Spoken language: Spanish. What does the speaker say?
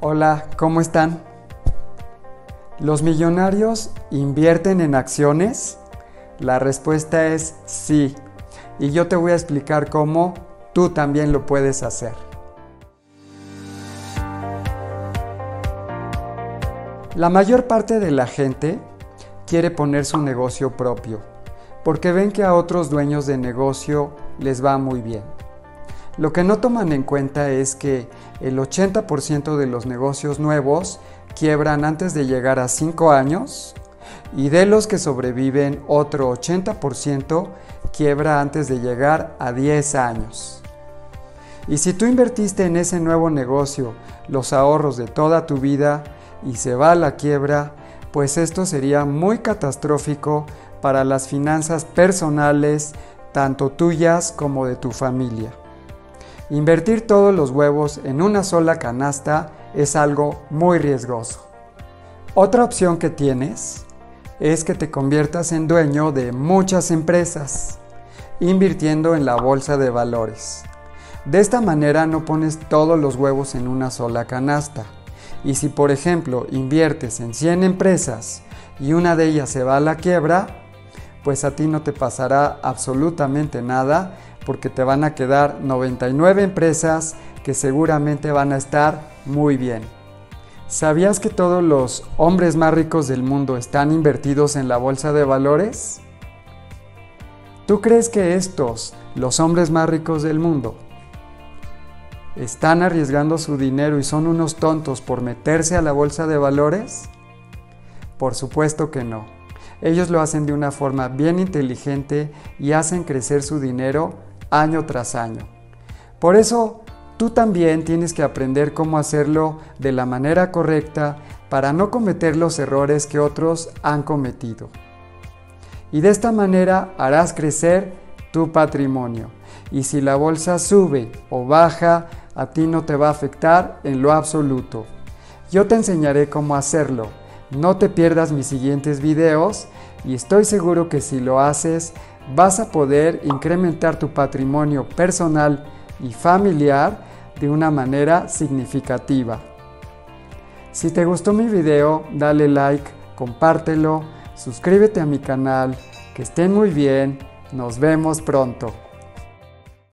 Hola, ¿cómo están? ¿Los millonarios invierten en acciones? La respuesta es sí. Y yo te voy a explicar cómo tú también lo puedes hacer. La mayor parte de la gente quiere poner su negocio propio porque ven que a otros dueños de negocio les va muy bien. Lo que no toman en cuenta es que el 80% de los negocios nuevos quiebran antes de llegar a 5 años y de los que sobreviven otro 80% quiebra antes de llegar a 10 años. Y si tú invertiste en ese nuevo negocio los ahorros de toda tu vida y se va a la quiebra, pues esto sería muy catastrófico para las finanzas personales, tanto tuyas como de tu familia. Invertir todos los huevos en una sola canasta es algo muy riesgoso. Otra opción que tienes es que te conviertas en dueño de muchas empresas, invirtiendo en la bolsa de valores. De esta manera no pones todos los huevos en una sola canasta. Y si por ejemplo inviertes en 100 empresas y una de ellas se va a la quiebra, pues a ti no te pasará absolutamente nada porque te van a quedar 99 empresas que seguramente van a estar muy bien. ¿Sabías que todos los hombres más ricos del mundo están invertidos en la bolsa de valores? ¿Tú crees que estos, los hombres más ricos del mundo, están arriesgando su dinero y son unos tontos por meterse a la bolsa de valores? Por supuesto que no. Ellos lo hacen de una forma bien inteligente y hacen crecer su dinero año tras año. Por eso, tú también tienes que aprender cómo hacerlo de la manera correcta para no cometer los errores que otros han cometido. Y de esta manera harás crecer tu patrimonio. Y si la bolsa sube o baja, a ti no te va a afectar en lo absoluto. Yo te enseñaré cómo hacerlo. No te pierdas mis siguientes videos y estoy seguro que si lo haces vas a poder incrementar tu patrimonio personal y familiar de una manera significativa. Si te gustó mi video, dale like, compártelo, suscríbete a mi canal, que estén muy bien, nos vemos pronto.